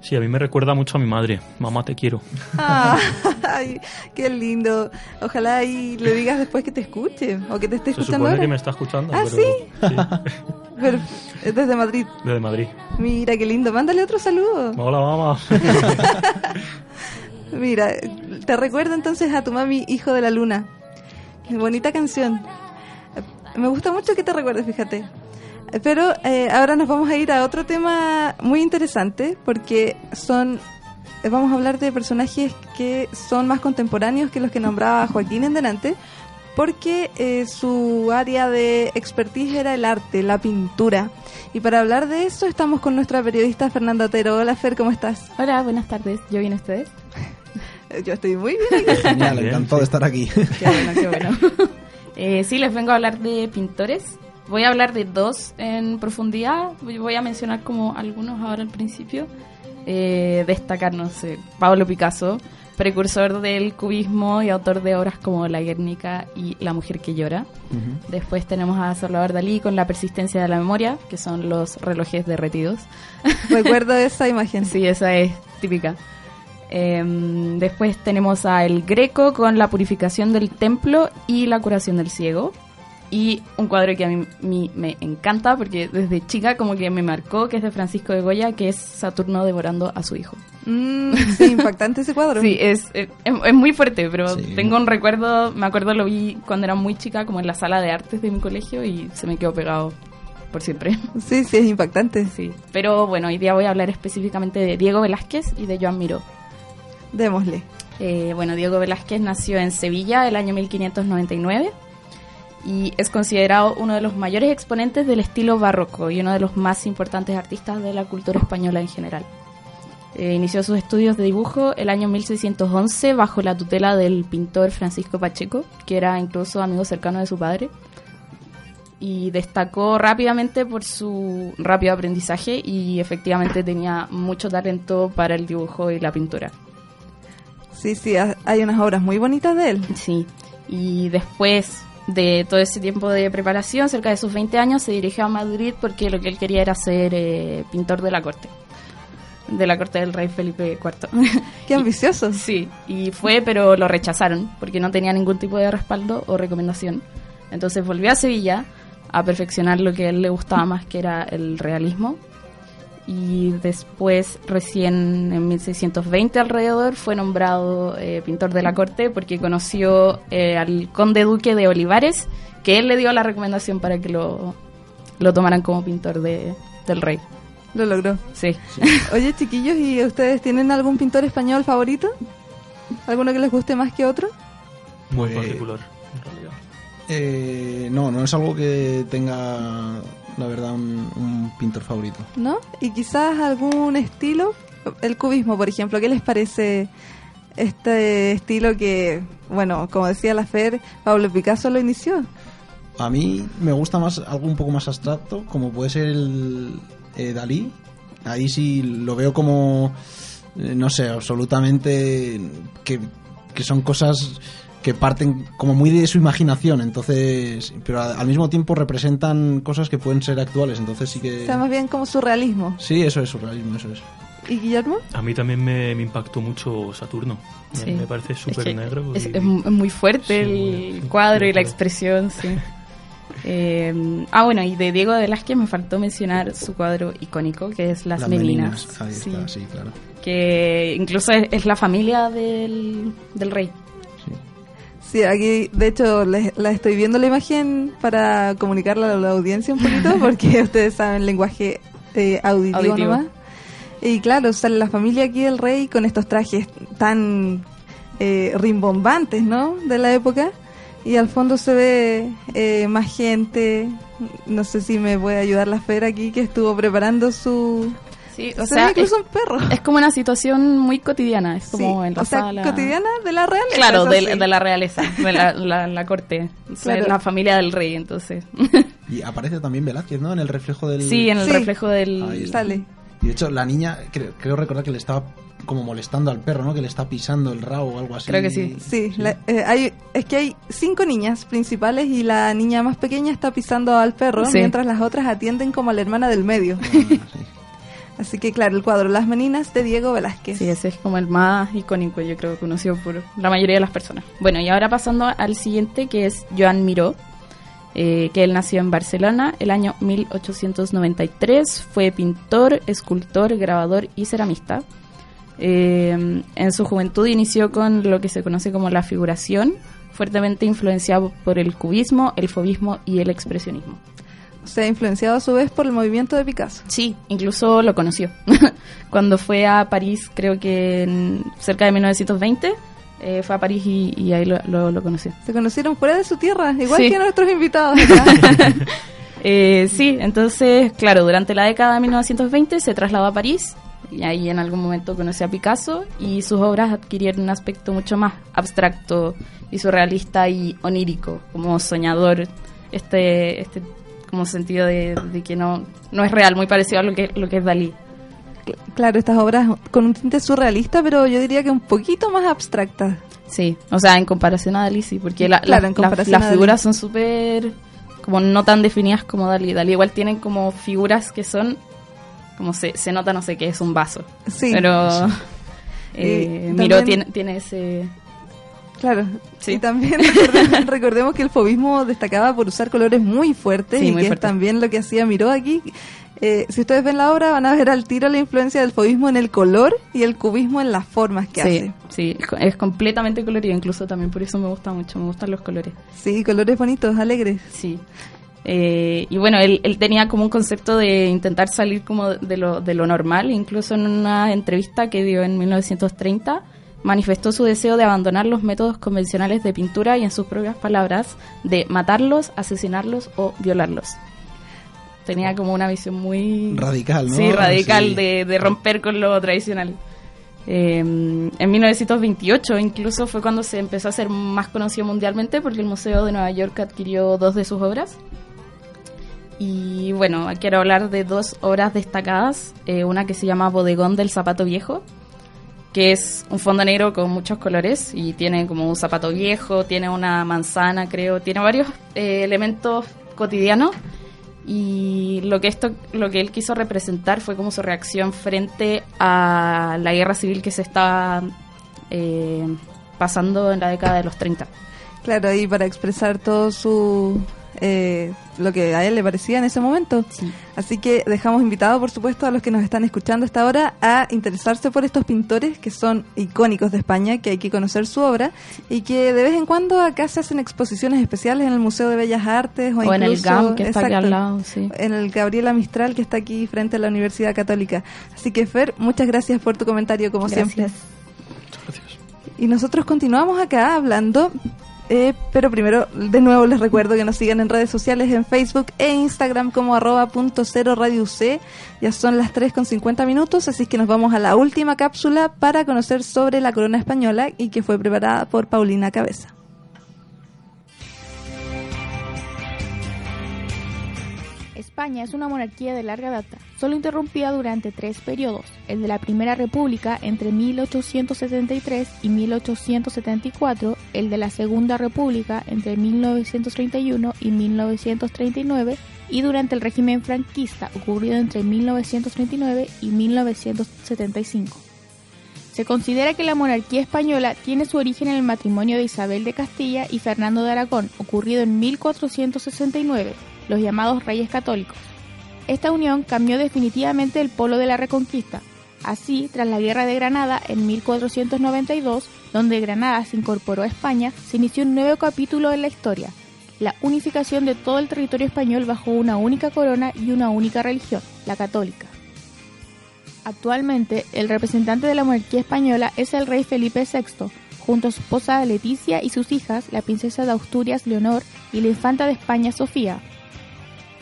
Sí, a mí me recuerda mucho a mi madre. Mamá, te quiero. Ah, *laughs* ay, qué lindo. Ojalá y le digas después que te escuche o que te esté Se escuchando supone ahora. que me está escuchando. Ah, pero- ¿sí? sí, *laughs* Pero es desde Madrid. desde Madrid. Mira, qué lindo. Mándale otro saludo. Hola, mamá. *laughs* Mira, te recuerdo entonces a tu mami, Hijo de la Luna. Qué bonita canción. Me gusta mucho que te recuerdes, fíjate. Pero eh, ahora nos vamos a ir a otro tema muy interesante porque son eh, vamos a hablar de personajes que son más contemporáneos que los que nombraba Joaquín en delante porque eh, su área de expertise era el arte, la pintura. Y para hablar de eso estamos con nuestra periodista Fernanda Otero. Hola Fer, ¿cómo estás? Hola, buenas tardes. ¿Yo bien ustedes? *laughs* Yo estoy muy bien aquí. Genial, encantado de estar aquí. Qué bueno, qué bueno. *laughs* Eh, sí, les vengo a hablar de pintores. Voy a hablar de dos en profundidad. Voy a mencionar como algunos ahora al principio. Eh, destacar, no sé, Pablo Picasso, precursor del cubismo y autor de obras como La Guernica y La mujer que llora. Después tenemos a Salvador Dalí con La persistencia de la memoria, que son los relojes derretidos. Recuerdo esa imagen. *laughs* Sí, esa es típica. Em, después tenemos a El Greco con la purificación del templo y la curación del ciego. Y un cuadro que a mí, mí me encanta porque desde chica como que me marcó, que es de Francisco de Goya, que es Saturno devorando a su hijo. Mm, sí, impactante ese cuadro. Sí, es, es, es muy fuerte, pero Sí. tengo un recuerdo, me acuerdo lo vi cuando era muy chica como en la sala de artes de mi colegio y se me quedó pegado por siempre. Sí, sí, es impactante. Sí, pero bueno, hoy día voy a hablar específicamente de Diego Velázquez y de Joan Miró. Démosle. Eh, bueno, Diego Velázquez nació en Sevilla el año 1599 y es considerado uno de los mayores exponentes del estilo barroco y uno de los más importantes artistas de la cultura española en general. Eh, inició sus estudios de dibujo el año 1611 bajo la tutela del pintor Francisco Pacheco, que era incluso amigo cercano de su padre. Y destacó rápidamente por su rápido aprendizaje y efectivamente tenía mucho talento para el dibujo y la pintura. Sí, sí, ha- hay unas obras muy bonitas de él. Sí, y después de todo ese tiempo de preparación, cerca de sus 20 años, se dirigió a Madrid porque lo que él quería era ser eh, pintor de la corte. De la corte del rey Felipe IV. *laughs* Qué ambicioso. Sí, y fue, pero lo rechazaron porque no tenía ningún tipo de respaldo o recomendación. Entonces volvió a Sevilla a perfeccionar lo que a él le gustaba más, que era el realismo. Y después, recién en 1620 alrededor, fue nombrado eh, pintor de la corte porque conoció eh, al conde duque de Olivares, que él le dio la recomendación para que lo, lo tomaran como pintor de, del rey. Lo logró. Sí. *laughs* Oye, chiquillos, ¿y ustedes tienen algún pintor español favorito? ¿Alguno que les guste más que otro? Muy Pues- particular, en realidad. Eh, no, no es algo que tenga, la verdad, un, un pintor favorito. ¿No? Y quizás algún estilo, el cubismo, por ejemplo, ¿qué les parece este estilo que, bueno, como decía la Fer, Pablo Picasso lo inició? A mí me gusta más algo un poco más abstracto, como puede ser el eh, Dalí. Ahí sí lo veo como, eh, no sé, absolutamente que, que son cosas que parten como muy de su imaginación, entonces, pero al mismo tiempo representan cosas que pueden ser actuales, entonces sí O que... sea, más bien como surrealismo. Sí, eso es surrealismo, eso es. ¿Y Guillermo? A mí también me, me impactó mucho Saturno. Me- Sí. Me parece Es súper que negro. Es, y- es mu- es muy fuerte Sí, el muy- cuadro y la expresión, sí. *laughs* Eh, ah, bueno, y de Diego Velázquez me faltó mencionar su cuadro icónico, que es Las, Meninas. Ahí Sí. está, sí, claro. Que incluso es, es la familia del, del rey. Sí, aquí de hecho les- la estoy viendo la imagen para comunicarla a la audiencia un poquito, *laughs* porque ustedes saben lenguaje eh, auditivo, Auditivo. nomás. Y claro, sale la familia aquí del rey con estos trajes tan eh, rimbombantes, ¿no? De la época. Y al fondo se ve eh, más gente. No sé si me puede ayudar la Fera aquí que estuvo preparando su. Sí, o se sea, incluso es- un perro. Es como una situación muy cotidiana, es como Sí, en la o sea, sala- cotidiana de la realeza. Claro, de, sí. de la realeza, de la, la- la corte, sea, Claro. la familia del rey, entonces. Y aparece también Velázquez, ¿no? En el reflejo del... Sí, en el Sí. reflejo del... Ahí está. Sale. Y de hecho, la niña, creo, creo recordar que le estaba como molestando al perro, ¿no? Que le está pisando el rabo o algo así. Creo que sí. Sí, la- eh, hay, es que hay cinco niñas principales y la niña más pequeña está pisando al perro, Sí. mientras las otras atienden como a la hermana del medio. Así que claro, el cuadro Las Meninas de Diego Velázquez. Sí, ese es como el más icónico, yo creo, conocido por la mayoría de las personas. Bueno, y ahora pasando al siguiente, que es Joan Miró, eh, que él nació en Barcelona el año 1893. Fue pintor, escultor, grabador y ceramista. Eh, en su juventud inició con lo que se conoce como la figuración, fuertemente influenciado por el cubismo, el fobismo y el expresionismo. O sea, influenciado a su vez por el movimiento de Picasso. Sí, incluso lo conoció. *laughs* Cuando fue a París, creo que en- cerca de 1920, eh, fue a París y, y ahí lo, lo- lo conoció. Se conocieron fuera de su tierra, igual Sí. que nuestros invitados. *laughs* Eh, sí, entonces, claro, durante la década de 1920 se trasladó a París y ahí en algún momento conoció a Picasso y sus obras adquirieron un aspecto mucho más abstracto y surrealista y onírico, como soñador, este, este como sentido de, de que no, no es real, muy parecido a lo que, lo que es Dalí. claro, estas obras con un tinte surrealista, pero yo diría que un poquito más abstractas. Sí, o sea, en comparación a Dalí, sí, porque la- Claro, la- en la- comparación las figuras son súper, como no tan definidas como Dalí. Dalí igual tienen como figuras que son, como se, se nota, no sé, que es un vaso. Sí. Pero Sí. *laughs* eh, Miró tiene, tiene ese... Claro. Sí. Y también *laughs* recordemos, recordemos que el fobismo destacaba por usar colores muy fuertes Sí, y muy que es también lo que hacía Miró aquí. Eh, si ustedes ven la obra van a ver al tiro la influencia del fobismo en el color y el cubismo en las formas que Sí, hace. sí, es completamente colorido, incluso también por eso me gusta mucho, me gustan los colores. Sí, colores bonitos, alegres. Sí. Eh, y bueno, él, él tenía como un concepto de intentar salir como de lo, de lo normal, incluso en una entrevista que dio en 1930, manifestó su deseo de abandonar los métodos convencionales de pintura y, en sus propias palabras, de matarlos, asesinarlos o violarlos. Tenía como una visión muy... Radical, ¿no? Sí, radical Sí. De, de romper con lo tradicional. Eh, en 1928 incluso fue cuando se empezó a ser más conocido mundialmente porque el Museo de Nueva York adquirió dos de sus obras. Y bueno, quiero hablar de dos obras destacadas. Eh, una que se llama Bodegón del Zapato Viejo, que es un fondo negro con muchos colores y tiene como un zapato viejo, tiene una manzana, creo, tiene varios eh, elementos cotidianos. Y lo que esto, lo que él quiso representar fue como su reacción frente a la guerra civil que se estaba eh, pasando en la década de los 30. Claro, y para expresar todo su eh, lo que a él le parecía en ese momento. Así que dejamos invitados, por supuesto, a los que nos están escuchando hasta ahora a interesarse por estos pintores que son icónicos de España, que hay que conocer su obra y que de vez en cuando acá se hacen exposiciones especiales en el Museo de Bellas Artes o, O en el incluso- GAM, que está aquí exacto, al lado, sí. en el Gabriela Mistral que está aquí frente a la Universidad Católica. Así que Fer, muchas gracias por tu comentario como Gracias. siempre. Y nosotros continuamos acá hablando, eh, pero primero de nuevo les recuerdo que nos sigan en redes sociales en Facebook e Instagram como arroba punto cero radio UC. Ya son las 3 con 50 minutos, así que nos vamos a la última cápsula para conocer sobre la corona española y que fue preparada por Paulina Cabeza. España es una monarquía de larga data, solo interrumpida durante tres periodos, el de la Primera República entre 1873 y 1874, el de la Segunda República entre 1931 y 1939 y durante el régimen franquista ocurrido entre 1939 y 1975. Se considera que la monarquía española tiene su origen en el matrimonio de Isabel de Castilla y Fernando de Aragón, ocurrido en 1469, los llamados Reyes Católicos. Esta unión cambió definitivamente el polo de la Reconquista. Así, tras la Guerra de Granada en 1492, donde Granada se incorporó a España, se inició un nuevo capítulo en la historia, la unificación de todo el territorio español bajo una única corona y una única religión, la católica. Actualmente, el representante de la monarquía española es el rey Felipe VI, junto a su esposa Leticia y sus hijas, la princesa de Asturias Leonor y la infanta de España Sofía.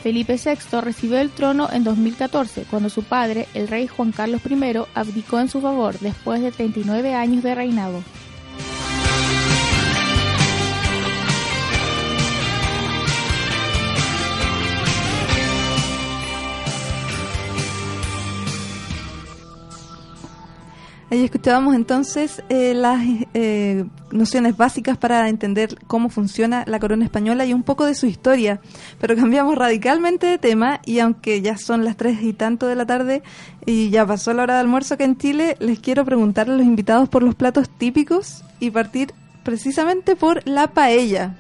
Felipe VI recibió el trono en 2014, cuando su padre, el rey Juan Carlos I, abdicó en su favor después de 39 años de reinado. Ahí escuchábamos entonces eh, las eh, nociones básicas para entender cómo funciona la corona española y un poco de su historia. Pero cambiamos radicalmente de tema y aunque ya son las tres y tanto de la tarde y ya pasó la hora de almuerzo acá en Chile, les quiero preguntar a los invitados por los platos típicos y partir precisamente por la paella.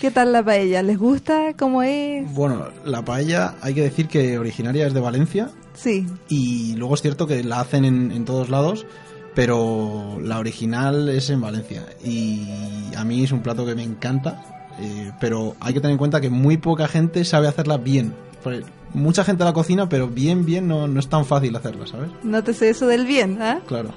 ¿Qué tal la paella? ¿Les gusta? ¿Cómo es? Bueno, la paella hay que decir que originaria es de Valencia Sí. y luego es cierto que la hacen en, en todos lados, pero la original es en Valencia y a mí es un plato que me encanta, eh, pero hay que tener en cuenta que muy poca gente sabe hacerla bien. Porque Mucha gente la cocina, pero bien, bien no, no es tan fácil hacerla, ¿sabes? Nótese eso del bien, ¿ah? Claro.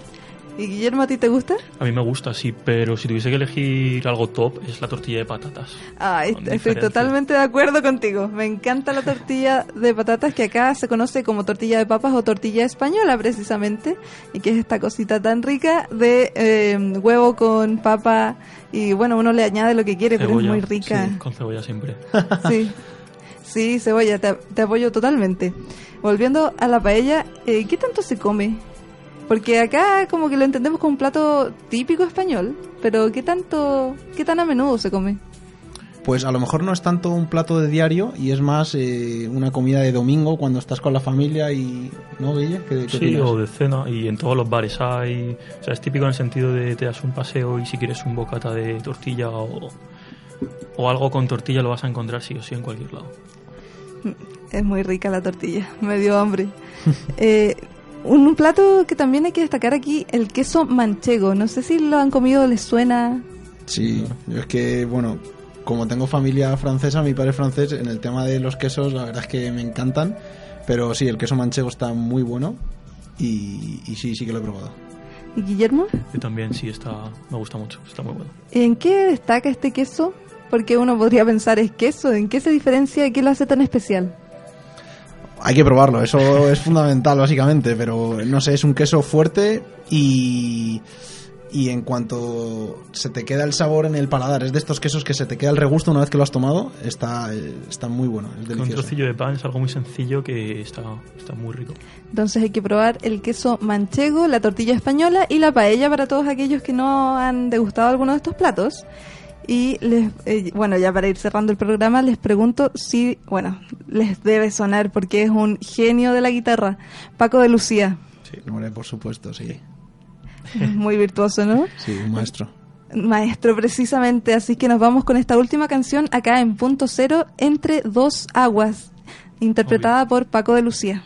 ¿Y Guillermo, a ti te gusta? A mí me gusta, sí, pero si tuviese que elegir algo top es la tortilla de patatas. Ay, Con estoy diferencia. totalmente de acuerdo contigo. Me encanta la tortilla de patatas que acá se conoce como tortilla de papas o tortilla española precisamente y que es esta cosita tan rica de eh, huevo con papa y bueno, uno le añade lo que quiere, pero es muy rica. sí, con cebolla siempre. *laughs* Sí, sí, cebolla, te, te apoyo totalmente. Volviendo a la paella, eh, ¿qué tanto se come? Porque acá como que lo entendemos como un plato típico español, pero ¿qué tanto, qué tan a menudo se come? Pues a lo mejor no es tanto un plato de diario y es más eh, una comida de domingo cuando estás con la familia y... ¿No, Guille? ¿Qué, qué Sí, opinas? o de cena, y en todos los bares hay. O sea, es típico en el sentido de te das un paseo y si quieres un bocata de tortilla o, o algo con tortilla lo vas a encontrar sí o sí en cualquier lado. Es muy rica la tortilla, *laughs* me dio hambre. *laughs* Eh, un, un plato que también hay que destacar aquí, el queso manchego. No sé si lo han comido, les suena. Sí, yo es que, bueno, como tengo familia francesa, mi padre es francés, en el tema de los quesos, la verdad es que me encantan. Pero sí, el queso manchego está muy bueno y, y sí, sí que lo he probado. ¿Y Guillermo? Yo también, sí, está, me gusta mucho, está muy bueno. ¿En qué destaca este queso? Porque uno podría pensar, ¿es queso? ¿En qué se diferencia y qué lo hace tan especial? Hay que probarlo, eso es fundamental básicamente, pero no sé, es un queso fuerte y, y en cuanto se te queda el sabor en el paladar, es de estos quesos que se te queda el regusto una vez que lo has tomado, está, eh, está muy bueno, es Con un delicioso. trocillo de pan es algo muy sencillo que está, está muy rico. Entonces hay que probar el queso manchego, la tortilla española y la paella para todos aquellos que no han degustado alguno de estos platos. Y les, eh, bueno, ya para ir cerrando el programa, les pregunto si, bueno, les debe sonar porque es un genio de la guitarra, Paco de Lucía. Sí, por supuesto, sí. *laughs* Muy virtuoso, ¿no? Sí, un maestro. Maestro, precisamente. Así que nos vamos con esta última canción acá en Punto Cero, Entre Dos Aguas, interpretada por Paco de Lucía.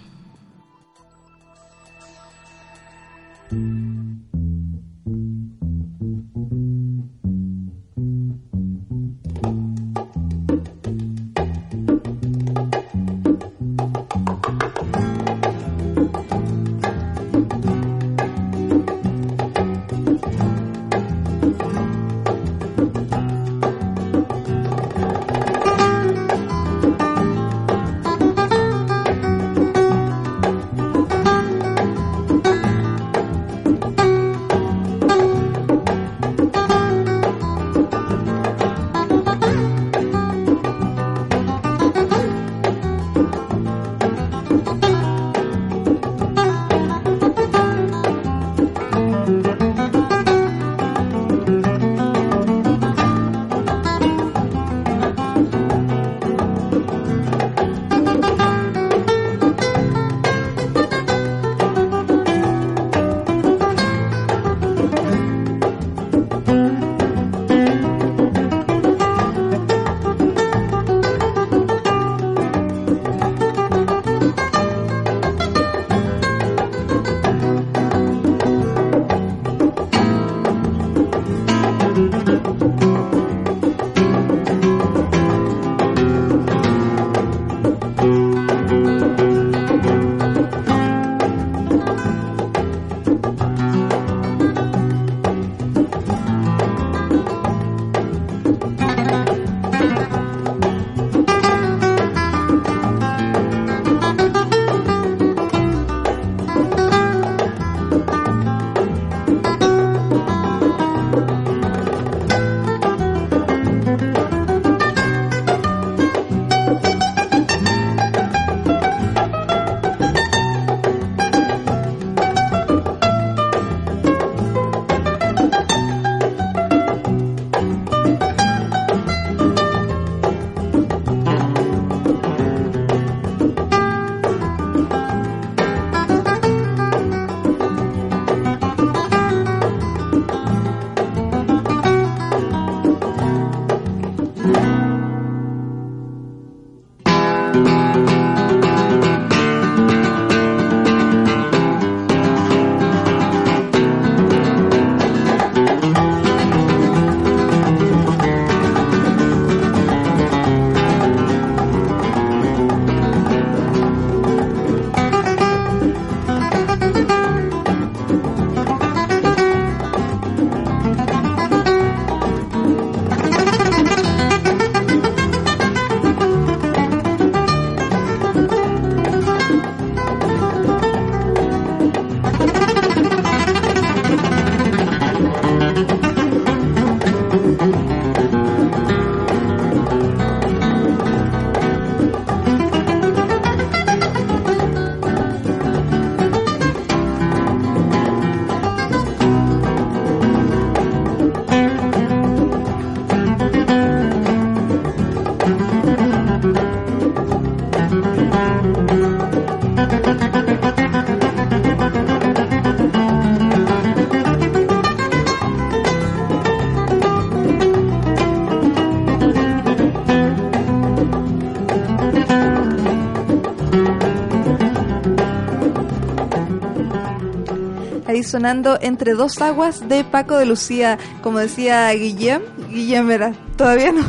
Sonando entre dos aguas de Paco de Lucía, como decía Guillem. Guillem era, todavía no.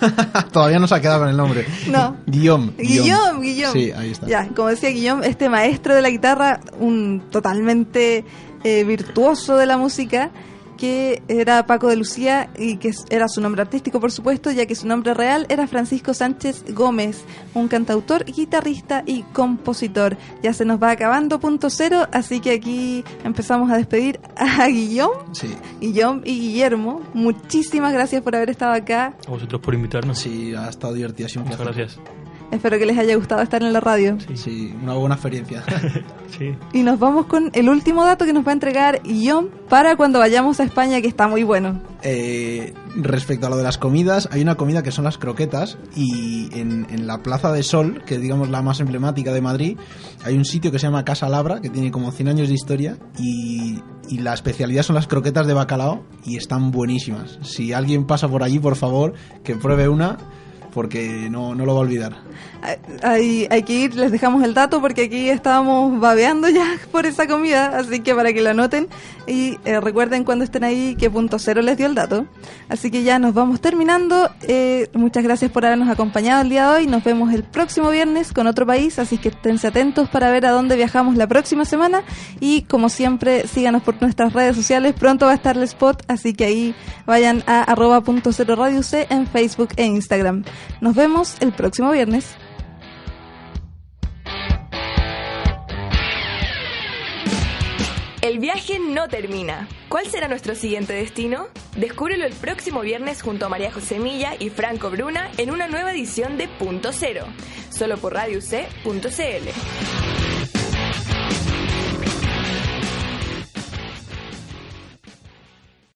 *laughs* Todavía no se ha quedado con el nombre. No. Guillaume. Guillaume, Guillaume. Sí, ahí está. Ya, como decía Guillaume, este maestro de la guitarra, un totalmente eh, virtuoso de la música que era Paco de Lucía y que era su nombre artístico, por supuesto, ya que su nombre real era Francisco Sánchez Gómez, un cantautor, guitarrista y compositor. Ya se nos va acabando punto cero, así que aquí empezamos a despedir a Guillón, Sí. Guillón y Guillermo. Muchísimas gracias por haber estado acá. A vosotros por invitarnos. Sí, ha estado divertidísimo. Muchas gracias. Espero que les haya gustado estar en la radio. Sí, una buena experiencia. *laughs* sí. Y nos vamos con el último dato que nos va a entregar Guillón para cuando vayamos a España, que está muy bueno. Eh, respecto a lo de las comidas, hay una comida que son las croquetas y en, en la Plaza de Sol, que es digamos la más emblemática de Madrid, hay un sitio que se llama Casa Labra, que tiene como 100 años de historia y, y la especialidad son las croquetas de bacalao y están buenísimas. Si alguien pasa por allí, por favor, que pruebe una porque no, no lo va a olvidar. Hay, hay que ir, les dejamos el dato porque aquí estábamos babeando ya *laughs* por esa comida, así que para que lo anoten y eh, recuerden cuando estén ahí que punto cero les dio el dato. Así que ya nos vamos terminando. Eh, muchas gracias por habernos acompañado el día de hoy. Nos vemos el próximo viernes con otro país, así que esténse atentos para ver a dónde viajamos la próxima semana y como siempre síganos por nuestras redes sociales. Pronto va a estar el spot, así que ahí vayan a arroba punto cero radio C en Facebook e Instagram. Nos vemos el próximo viernes. El viaje no termina. ¿Cuál será nuestro siguiente destino? Descúbrelo el próximo viernes junto a María José Milla y Franco Bruna en una nueva edición de Punto Cero, solo por Radio C.cl.